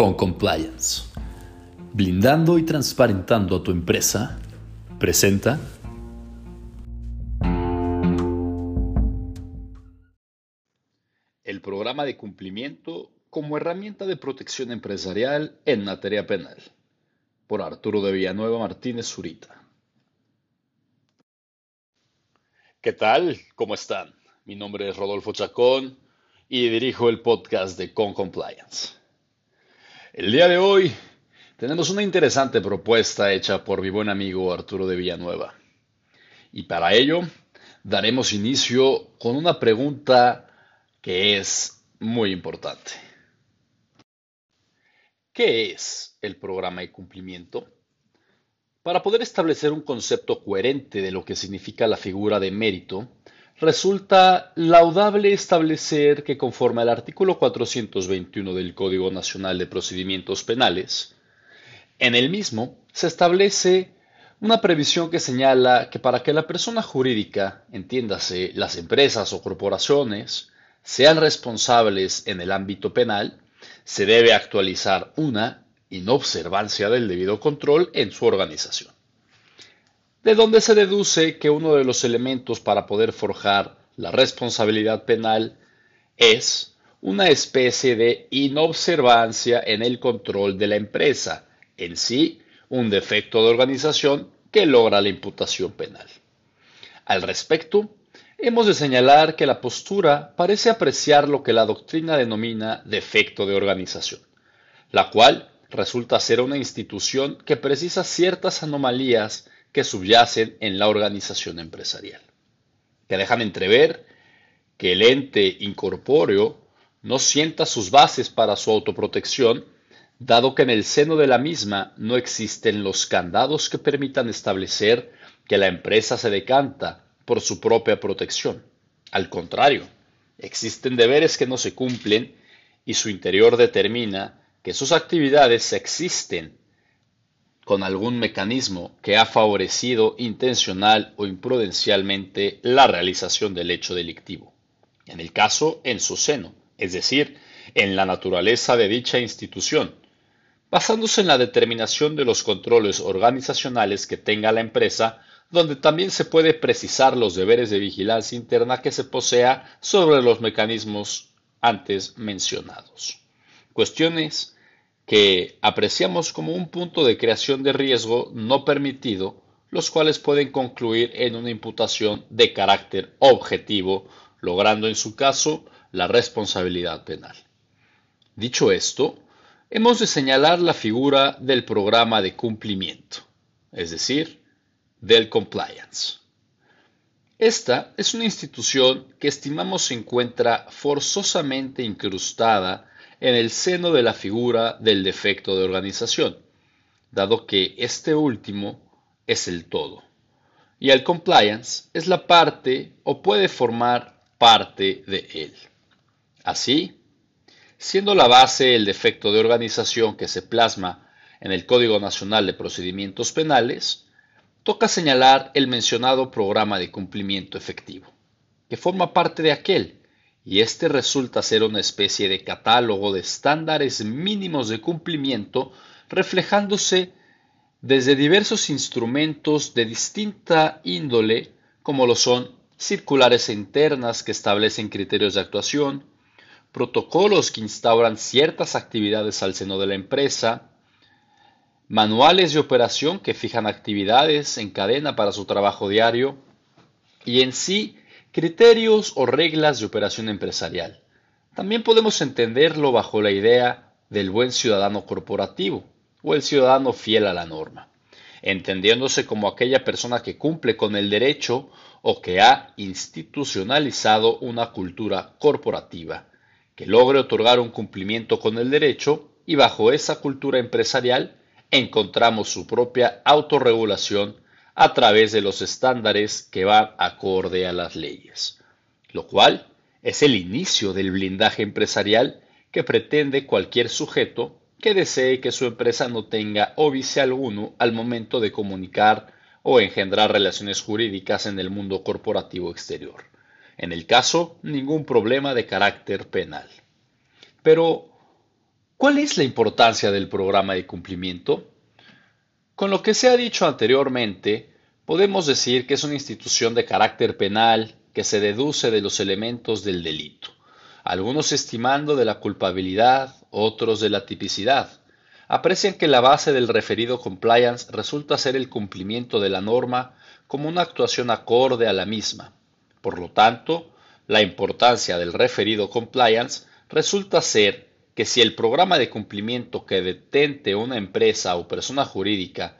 con compliance. Blindando y transparentando a tu empresa, presenta el programa de cumplimiento como herramienta de protección empresarial en materia penal, por Arturo de Villanueva Martínez Zurita. ¿Qué tal? ¿Cómo están? Mi nombre es Rodolfo Chacón y dirijo el podcast de Con Compliance. El día de hoy tenemos una interesante propuesta hecha por mi buen amigo Arturo de Villanueva. Y para ello daremos inicio con una pregunta que es muy importante. ¿Qué es el programa de cumplimiento? Para poder establecer un concepto coherente de lo que significa la figura de mérito, resulta laudable establecer que conforme al artículo 421 del Código Nacional de Procedimientos Penales, en el mismo se establece una previsión que señala que para que la persona jurídica, entiéndase las empresas o corporaciones, sean responsables en el ámbito penal, se debe actualizar una inobservancia del debido control en su organización de donde se deduce que uno de los elementos para poder forjar la responsabilidad penal es una especie de inobservancia en el control de la empresa, en sí un defecto de organización que logra la imputación penal. Al respecto, hemos de señalar que la postura parece apreciar lo que la doctrina denomina defecto de organización, la cual resulta ser una institución que precisa ciertas anomalías que subyacen en la organización empresarial, que dejan entrever que el ente incorpóreo no sienta sus bases para su autoprotección, dado que en el seno de la misma no existen los candados que permitan establecer que la empresa se decanta por su propia protección. Al contrario, existen deberes que no se cumplen y su interior determina que sus actividades existen con algún mecanismo que ha favorecido intencional o imprudencialmente la realización del hecho delictivo. En el caso, en su seno, es decir, en la naturaleza de dicha institución, basándose en la determinación de los controles organizacionales que tenga la empresa, donde también se puede precisar los deberes de vigilancia interna que se posea sobre los mecanismos antes mencionados. Cuestiones que apreciamos como un punto de creación de riesgo no permitido, los cuales pueden concluir en una imputación de carácter objetivo, logrando en su caso la responsabilidad penal. Dicho esto, hemos de señalar la figura del programa de cumplimiento, es decir, del compliance. Esta es una institución que estimamos se encuentra forzosamente incrustada en el seno de la figura del defecto de organización, dado que este último es el todo. Y el compliance es la parte o puede formar parte de él. Así, siendo la base el defecto de organización que se plasma en el Código Nacional de Procedimientos Penales, toca señalar el mencionado programa de cumplimiento efectivo, que forma parte de aquel y este resulta ser una especie de catálogo de estándares mínimos de cumplimiento reflejándose desde diversos instrumentos de distinta índole como lo son circulares internas que establecen criterios de actuación, protocolos que instauran ciertas actividades al seno de la empresa, manuales de operación que fijan actividades en cadena para su trabajo diario y en sí Criterios o reglas de operación empresarial. También podemos entenderlo bajo la idea del buen ciudadano corporativo o el ciudadano fiel a la norma, entendiéndose como aquella persona que cumple con el derecho o que ha institucionalizado una cultura corporativa, que logre otorgar un cumplimiento con el derecho y bajo esa cultura empresarial encontramos su propia autorregulación a través de los estándares que van acorde a las leyes, lo cual es el inicio del blindaje empresarial que pretende cualquier sujeto que desee que su empresa no tenga óbice alguno al momento de comunicar o engendrar relaciones jurídicas en el mundo corporativo exterior. En el caso, ningún problema de carácter penal. Pero, ¿Cuál es la importancia del programa de cumplimiento? Con lo que se ha dicho anteriormente, podemos decir que es una institución de carácter penal que se deduce de los elementos del delito, algunos estimando de la culpabilidad, otros de la tipicidad. Aprecian que la base del referido compliance resulta ser el cumplimiento de la norma como una actuación acorde a la misma. Por lo tanto, la importancia del referido compliance resulta ser que si el programa de cumplimiento que detente una empresa o persona jurídica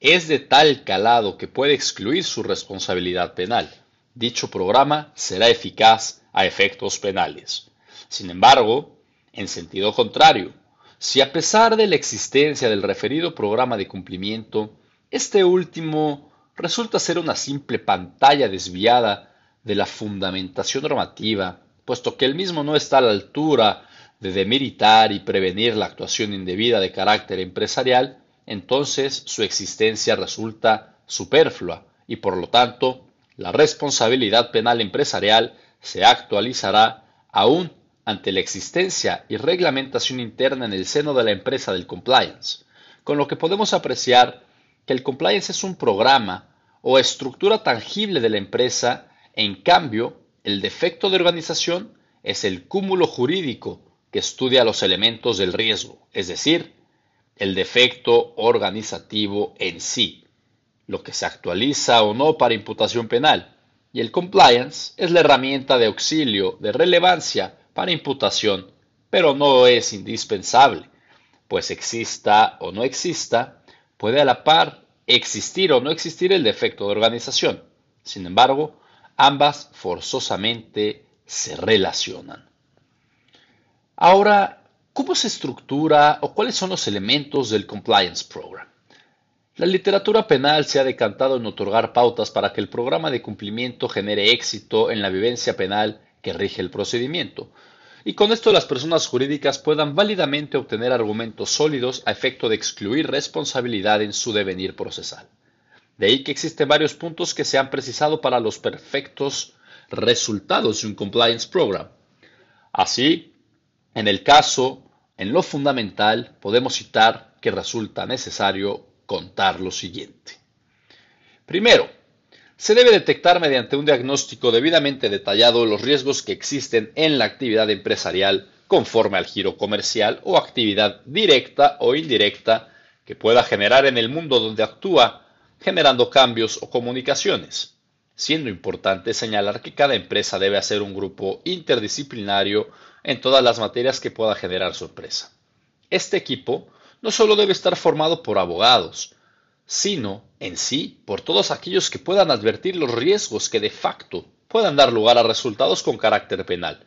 es de tal calado que puede excluir su responsabilidad penal, dicho programa será eficaz a efectos penales. Sin embargo, en sentido contrario, si a pesar de la existencia del referido programa de cumplimiento, este último resulta ser una simple pantalla desviada de la fundamentación normativa, puesto que el mismo no está a la altura de demeritar y prevenir la actuación indebida de carácter empresarial, entonces su existencia resulta superflua y por lo tanto la responsabilidad penal empresarial se actualizará aún ante la existencia y reglamentación interna en el seno de la empresa del compliance, con lo que podemos apreciar que el compliance es un programa o estructura tangible de la empresa, en cambio, el defecto de organización es el cúmulo jurídico que estudia los elementos del riesgo, es decir, el defecto organizativo en sí, lo que se actualiza o no para imputación penal, y el compliance es la herramienta de auxilio de relevancia para imputación, pero no es indispensable, pues exista o no exista, puede a la par existir o no existir el defecto de organización. Sin embargo, ambas forzosamente se relacionan. Ahora, ¿cómo se estructura o cuáles son los elementos del Compliance Program? La literatura penal se ha decantado en otorgar pautas para que el programa de cumplimiento genere éxito en la vivencia penal que rige el procedimiento, y con esto las personas jurídicas puedan válidamente obtener argumentos sólidos a efecto de excluir responsabilidad en su devenir procesal. De ahí que existen varios puntos que se han precisado para los perfectos resultados de un compliance program. Así, en el caso, en lo fundamental, podemos citar que resulta necesario contar lo siguiente. Primero, se debe detectar mediante un diagnóstico debidamente detallado los riesgos que existen en la actividad empresarial conforme al giro comercial o actividad directa o indirecta que pueda generar en el mundo donde actúa, generando cambios o comunicaciones, siendo importante señalar que cada empresa debe hacer un grupo interdisciplinario en todas las materias que pueda generar su empresa. Este equipo no solo debe estar formado por abogados, sino en sí por todos aquellos que puedan advertir los riesgos que de facto puedan dar lugar a resultados con carácter penal.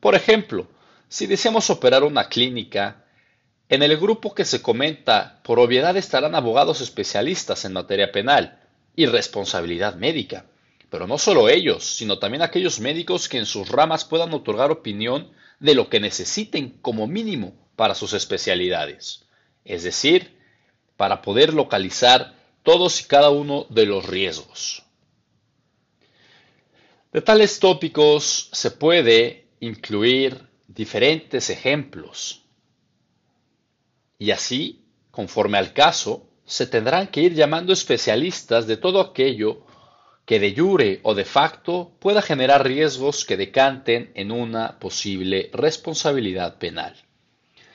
Por ejemplo, si deseamos operar una clínica, en el grupo que se comenta, por obviedad estarán abogados especialistas en materia penal y responsabilidad médica, pero no solo ellos, sino también aquellos médicos que en sus ramas puedan otorgar opinión de lo que necesiten como mínimo para sus especialidades, es decir, para poder localizar todos y cada uno de los riesgos. De tales tópicos se puede incluir diferentes ejemplos y así, conforme al caso, se tendrán que ir llamando especialistas de todo aquello que de jure o de facto pueda generar riesgos que decanten en una posible responsabilidad penal.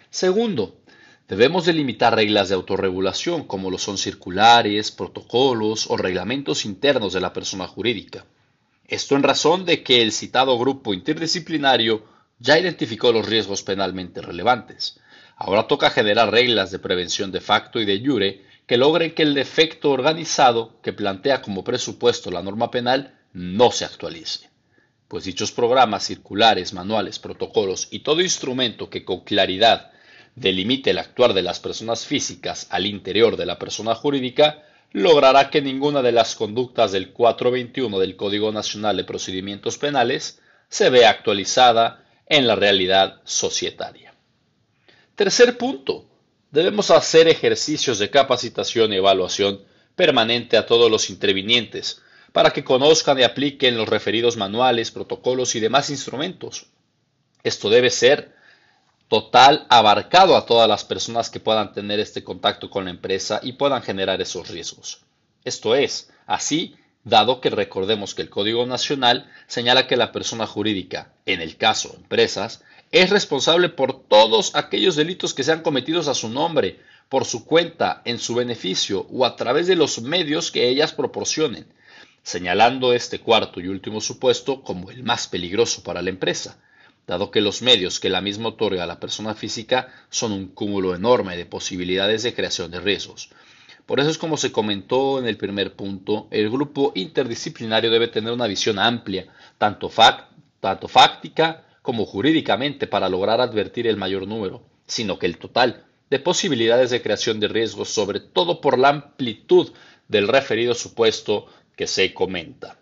Segundo, Debemos delimitar reglas de autorregulación como lo son circulares, protocolos o reglamentos internos de la persona jurídica. Esto en razón de que el citado grupo interdisciplinario ya identificó los riesgos penalmente relevantes. Ahora toca generar reglas de prevención de facto y de jure que logren que el defecto organizado que plantea como presupuesto la norma penal no se actualice. Pues dichos programas, circulares, manuales, protocolos y todo instrumento que con claridad delimite el actuar de las personas físicas al interior de la persona jurídica, logrará que ninguna de las conductas del 421 del Código Nacional de Procedimientos Penales se vea actualizada en la realidad societaria. Tercer punto. Debemos hacer ejercicios de capacitación y evaluación permanente a todos los intervinientes para que conozcan y apliquen los referidos manuales, protocolos y demás instrumentos. Esto debe ser total abarcado a todas las personas que puedan tener este contacto con la empresa y puedan generar esos riesgos. Esto es, así, dado que recordemos que el Código Nacional señala que la persona jurídica, en el caso empresas, es responsable por todos aquellos delitos que sean cometidos a su nombre, por su cuenta, en su beneficio o a través de los medios que ellas proporcionen, señalando este cuarto y último supuesto como el más peligroso para la empresa, dado que los medios que la misma otorga a la persona física son un cúmulo enorme de posibilidades de creación de riesgos. Por eso es como se comentó en el primer punto, el grupo interdisciplinario debe tener una visión amplia, tanto, tanto fáctica como jurídicamente, para lograr advertir el mayor número, sino que el total de posibilidades de creación de riesgos, sobre todo por la amplitud del referido supuesto que se comenta.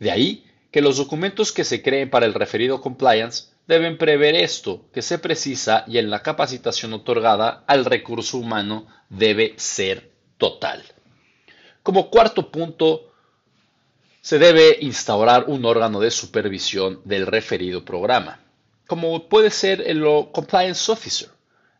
De ahí que los documentos que se creen para el referido compliance deben prever esto que se precisa y en la capacitación otorgada al recurso humano debe ser total. Como cuarto punto, se debe instaurar un órgano de supervisión del referido programa, como puede ser el Compliance Officer.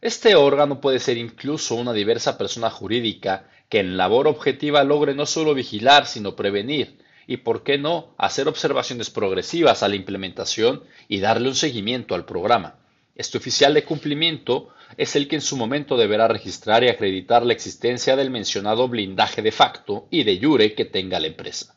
Este órgano puede ser incluso una diversa persona jurídica que en labor objetiva logre no solo vigilar, sino prevenir, y por qué no hacer observaciones progresivas a la implementación y darle un seguimiento al programa. Este oficial de cumplimiento es el que en su momento deberá registrar y acreditar la existencia del mencionado blindaje de facto y de jure que tenga la empresa,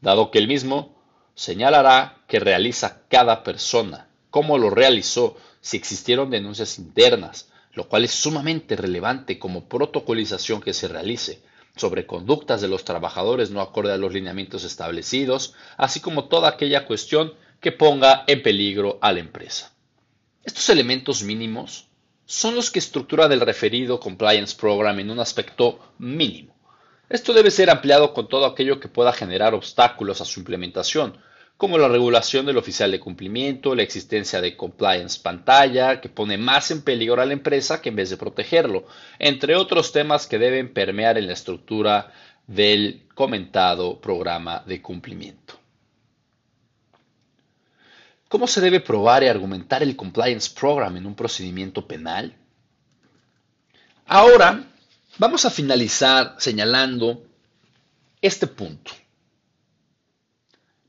dado que el mismo señalará que realiza cada persona, cómo lo realizó, si existieron denuncias internas, lo cual es sumamente relevante como protocolización que se realice sobre conductas de los trabajadores no acorde a los lineamientos establecidos, así como toda aquella cuestión que ponga en peligro a la empresa. Estos elementos mínimos son los que estructuran el referido Compliance Program en un aspecto mínimo. Esto debe ser ampliado con todo aquello que pueda generar obstáculos a su implementación, como la regulación del oficial de cumplimiento, la existencia de compliance pantalla, que pone más en peligro a la empresa que en vez de protegerlo, entre otros temas que deben permear en la estructura del comentado programa de cumplimiento. ¿Cómo se debe probar y argumentar el compliance program en un procedimiento penal? Ahora vamos a finalizar señalando este punto.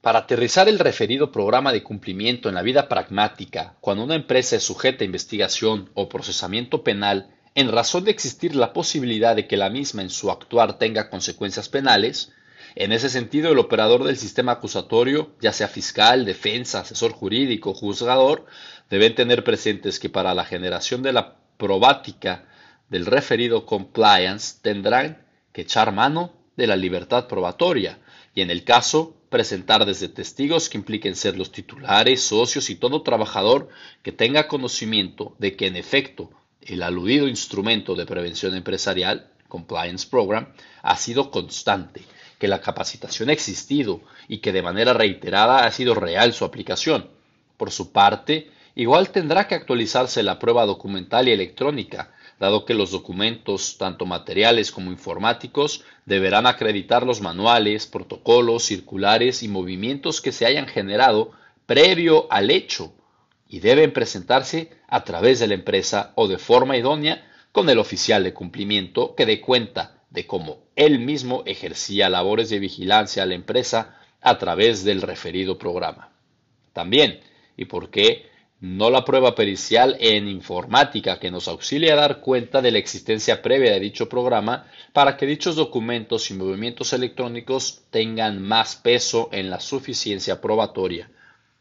Para aterrizar el referido programa de cumplimiento en la vida pragmática, cuando una empresa es sujeta a investigación o procesamiento penal, en razón de existir la posibilidad de que la misma en su actuar tenga consecuencias penales, en ese sentido el operador del sistema acusatorio, ya sea fiscal, defensa, asesor jurídico, juzgador, deben tener presentes que para la generación de la probática del referido compliance tendrán que echar mano de la libertad probatoria y en el caso presentar desde testigos que impliquen ser los titulares, socios y todo trabajador que tenga conocimiento de que en efecto el aludido instrumento de prevención empresarial, Compliance Program, ha sido constante, que la capacitación ha existido y que de manera reiterada ha sido real su aplicación. Por su parte, igual tendrá que actualizarse la prueba documental y electrónica, dado que los documentos, tanto materiales como informáticos, deberán acreditar los manuales, protocolos, circulares y movimientos que se hayan generado previo al hecho y deben presentarse a través de la empresa o de forma idónea con el oficial de cumplimiento que dé cuenta de cómo él mismo ejercía labores de vigilancia a la empresa a través del referido programa. También, y por qué no la prueba pericial en informática que nos auxilia a dar cuenta de la existencia previa de dicho programa para que dichos documentos y movimientos electrónicos tengan más peso en la suficiencia probatoria,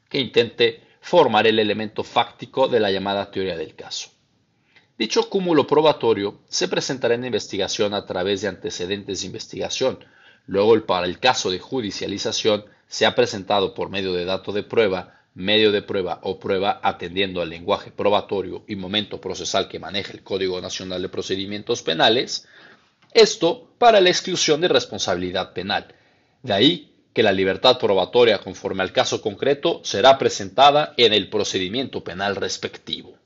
que intente formar el elemento fáctico de la llamada teoría del caso. Dicho cúmulo probatorio se presentará en investigación a través de antecedentes de investigación, luego para el caso de judicialización se ha presentado por medio de dato de prueba medio de prueba o prueba atendiendo al lenguaje probatorio y momento procesal que maneja el Código Nacional de Procedimientos Penales, esto para la exclusión de responsabilidad penal. De ahí que la libertad probatoria conforme al caso concreto será presentada en el procedimiento penal respectivo.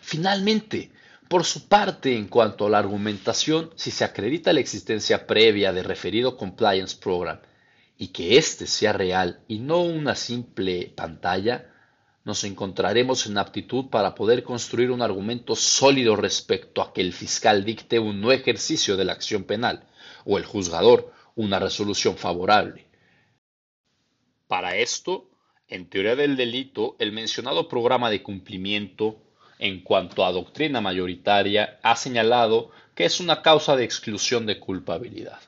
Finalmente, por su parte, en cuanto a la argumentación, si se acredita la existencia previa de referido Compliance Program y que éste sea real y no una simple pantalla, nos encontraremos en aptitud para poder construir un argumento sólido respecto a que el fiscal dicte un no ejercicio de la acción penal o el juzgador una resolución favorable. Para esto, en teoría del delito, el mencionado programa de cumplimiento en cuanto a doctrina mayoritaria ha señalado que es una causa de exclusión de culpabilidad.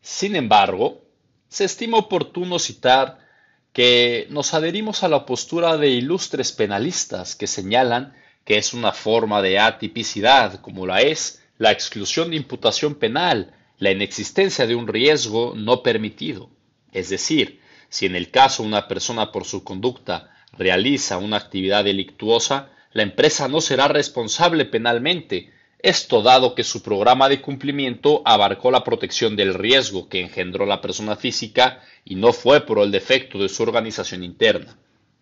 Sin embargo, se estima oportuno citar que nos adherimos a la postura de ilustres penalistas que señalan que es una forma de atipicidad, como la es la exclusión de imputación penal, la inexistencia de un riesgo no permitido. Es decir, si en el caso una persona por su conducta realiza una actividad delictuosa, la empresa no será responsable penalmente, esto dado que su programa de cumplimiento abarcó la protección del riesgo que engendró la persona física y no fue por el defecto de su organización interna,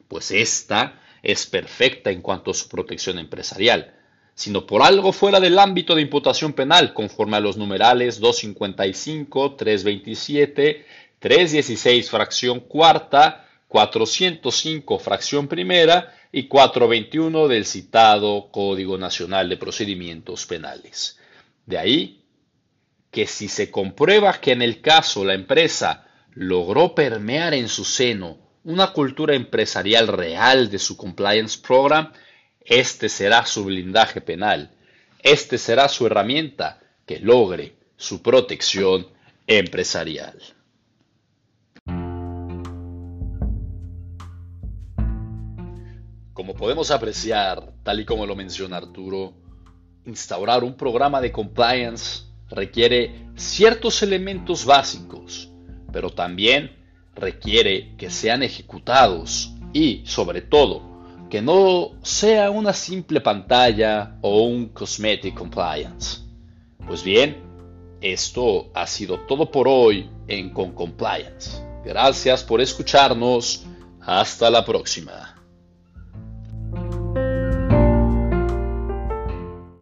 pues ésta es perfecta en cuanto a su protección empresarial, sino por algo fuera del ámbito de imputación penal conforme a los numerales 255, 327, 316 fracción cuarta, 405 fracción primera y 421 del citado Código Nacional de Procedimientos Penales. De ahí que si se comprueba que en el caso la empresa logró permear en su seno una cultura empresarial real de su compliance program, este será su blindaje penal, este será su herramienta que logre su protección empresarial. Como podemos apreciar, tal y como lo menciona Arturo, instaurar un programa de compliance requiere ciertos elementos básicos, pero también requiere que sean ejecutados y, sobre todo, que no sea una simple pantalla o un cosmetic compliance. Pues bien, esto ha sido todo por hoy en Con Compliance. Gracias por escucharnos. Hasta la próxima.